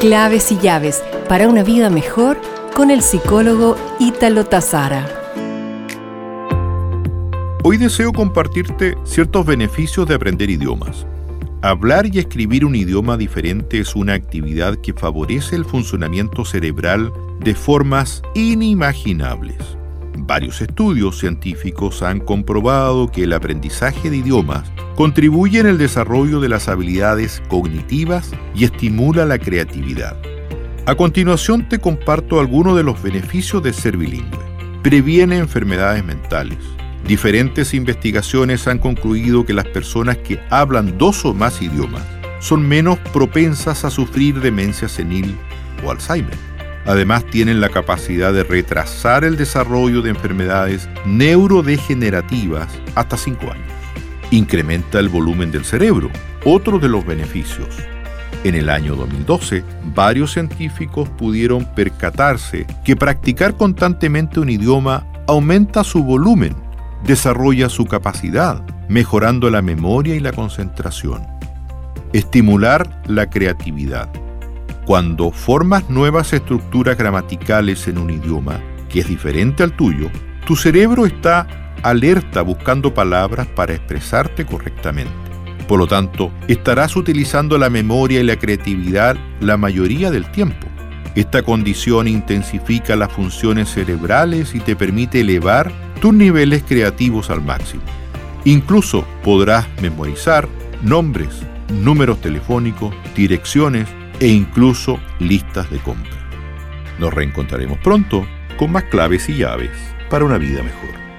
Claves y llaves para una vida mejor con el psicólogo Ítalo Tazara. Hoy deseo compartirte ciertos beneficios de aprender idiomas. Hablar y escribir un idioma diferente es una actividad que favorece el funcionamiento cerebral de formas inimaginables. Varios estudios científicos han comprobado que el aprendizaje de idiomas contribuye en el desarrollo de las habilidades cognitivas y estimula la creatividad. A continuación te comparto algunos de los beneficios de ser bilingüe. Previene enfermedades mentales. Diferentes investigaciones han concluido que las personas que hablan dos o más idiomas son menos propensas a sufrir demencia senil o Alzheimer. Además, tienen la capacidad de retrasar el desarrollo de enfermedades neurodegenerativas hasta 5 años. Incrementa el volumen del cerebro, otro de los beneficios. En el año 2012, varios científicos pudieron percatarse que practicar constantemente un idioma aumenta su volumen, desarrolla su capacidad, mejorando la memoria y la concentración. Estimular la creatividad. Cuando formas nuevas estructuras gramaticales en un idioma que es diferente al tuyo, tu cerebro está alerta buscando palabras para expresarte correctamente. Por lo tanto, estarás utilizando la memoria y la creatividad la mayoría del tiempo. Esta condición intensifica las funciones cerebrales y te permite elevar tus niveles creativos al máximo. Incluso podrás memorizar nombres, números telefónicos, direcciones e incluso listas de compra. Nos reencontraremos pronto con más claves y llaves para una vida mejor.